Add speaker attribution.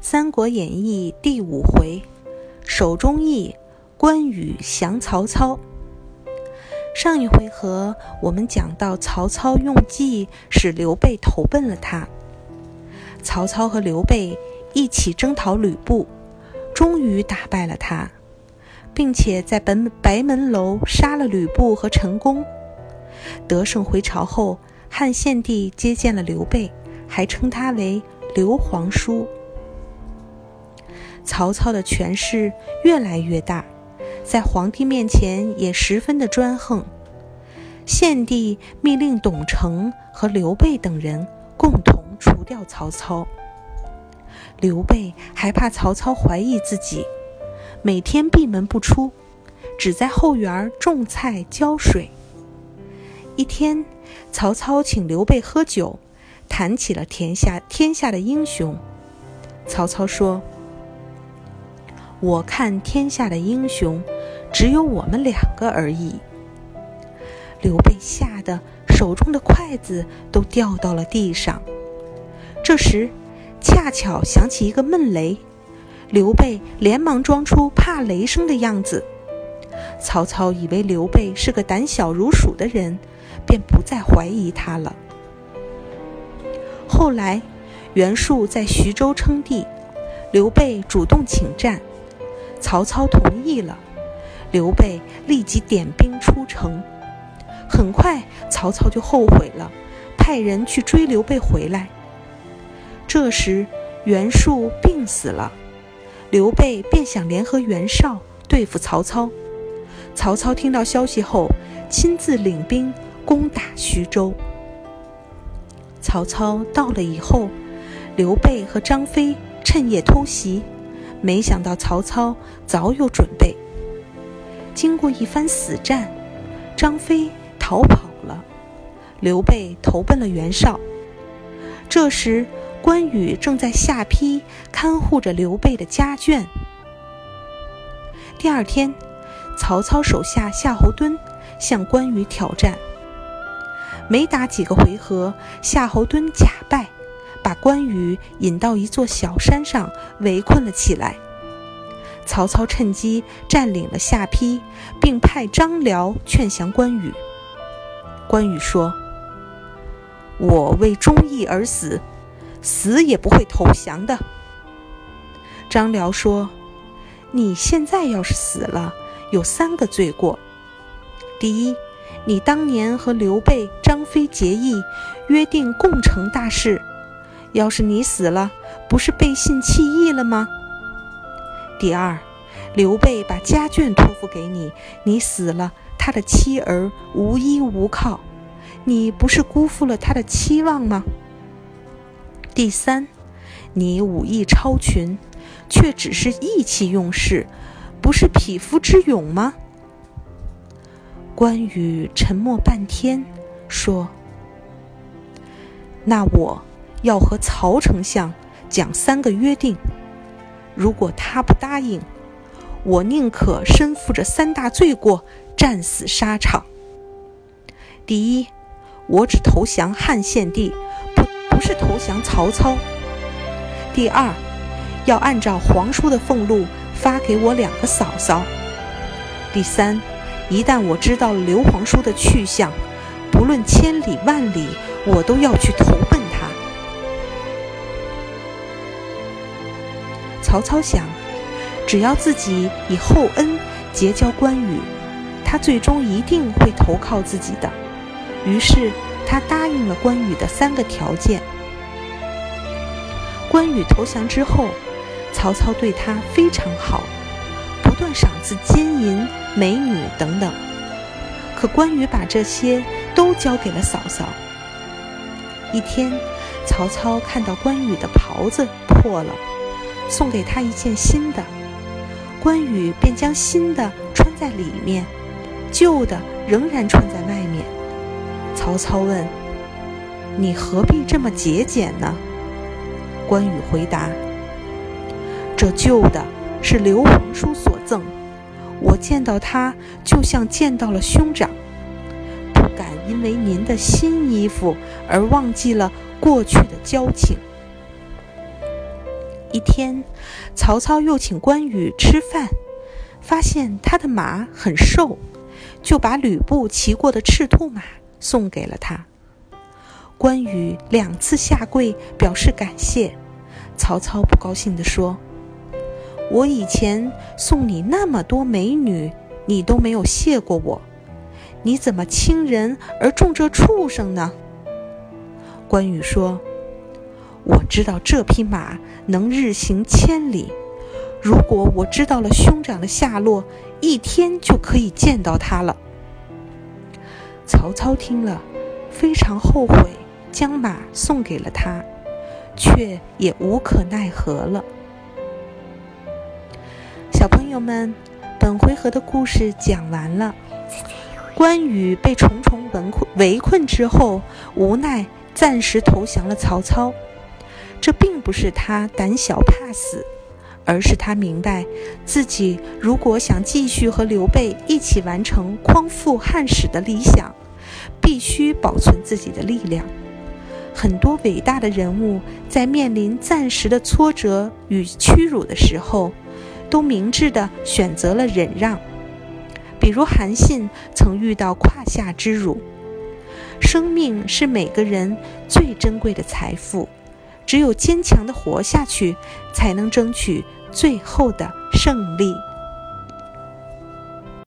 Speaker 1: 三国演义》第五回，手中义，关羽降曹操。上一回合我们讲到，曹操用计使刘备投奔了他。曹操和刘备一起征讨吕布，终于打败了他，并且在本白门楼杀了吕布和陈宫。得胜回朝后，汉献帝接见了刘备，还称他为刘皇叔。曹操的权势越来越大，在皇帝面前也十分的专横。献帝命令董承和刘备等人共同除掉曹操。刘备还怕曹操怀疑自己，每天闭门不出，只在后园种菜浇水。一天，曹操请刘备喝酒，谈起了天下天下的英雄。曹操说：“我看天下的英雄，只有我们两个而已。”刘备吓得手中的筷子都掉到了地上。这时，恰巧响起一个闷雷，刘备连忙装出怕雷声的样子。曹操以为刘备是个胆小如鼠的人。便不再怀疑他了。后来，袁术在徐州称帝，刘备主动请战，曹操同意了，刘备立即点兵出城。很快，曹操就后悔了，派人去追刘备回来。这时，袁术病死了，刘备便想联合袁绍对付曹操。曹操听到消息后，亲自领兵。攻打徐州。曹操到了以后，刘备和张飞趁夜偷袭，没想到曹操早有准备。经过一番死战，张飞逃跑了，刘备投奔了袁绍。这时，关羽正在下邳看护着刘备的家眷。第二天，曹操手下夏侯惇向关羽挑战。没打几个回合，夏侯惇假败，关羽引到一座小山上围困了起来。曹操趁机占领了下邳，并派张辽劝降关羽。关羽说：“我为忠义而死，死也不会投降的。”张辽说：“你现在要是死了，有三个罪过。第一。”你当年和刘备、张飞结义，约定共成大事。要是你死了，不是背信弃义了吗？第二，刘备把家眷托付给你，你死了，他的妻儿无依无靠，你不是辜负了他的期望吗？第三，你武艺超群，却只是意气用事，不是匹夫之勇吗？关羽沉默半天，说：“那我要和曹丞相讲三个约定，如果他不答应，我宁可身负着三大罪过，战死沙场。第一，我只投降汉献帝，不不是投降曹操。第二，要按照皇叔的俸禄发给我两个嫂嫂。第三。”一旦我知道了刘皇叔的去向，不论千里万里，我都要去投奔曹操想，只要自己以厚恩结交关羽，他最终一定会投靠自己的。于是他答应了关羽的三个条件。关羽投降之后，曹操对他非常好。不断赏赐金银、美女等等，可关羽把这些都交给了嫂嫂。一天，曹操看到关羽的袍子破了，送给他一件新的，关羽便将新的穿在里面，旧的仍然穿在外面。曹操问：“你何必这么节俭呢？”关羽回答：“这旧的。”是刘皇叔所赠，我见到他就像见到了兄长，不敢因为您的新衣服而忘记了过去的交情。一天，曹操又请关羽吃饭，发现他的马很瘦，就把吕布骑过的赤兔马送给了他。关羽两次下跪表示感谢，曹操不高兴地说：“我以前送你那么多美女，你都没有谢过我，你怎么轻人而重这畜生呢？”关羽说。我知道这匹马能日行千里，如果我知道了兄长的下落，一天就可以见到他了。曹操听了，非常后悔，将马送给了他，却也无可奈何了。小朋友们，本回合的故事讲完了。关羽被重重围困围困之后，无奈暂时投降了曹操。这并不是他胆小怕死，而是他明白，自己如果想继续和刘备一起完成匡复汉室的理想，必须保存自己的力量。很多伟大的人物在面临暂时的挫折与屈辱的时候，都明智地选择了忍让。比如韩信曾遇到胯下之辱。生命是每个人最珍贵的财富。只有坚强的活下去，才能争取最后的胜利。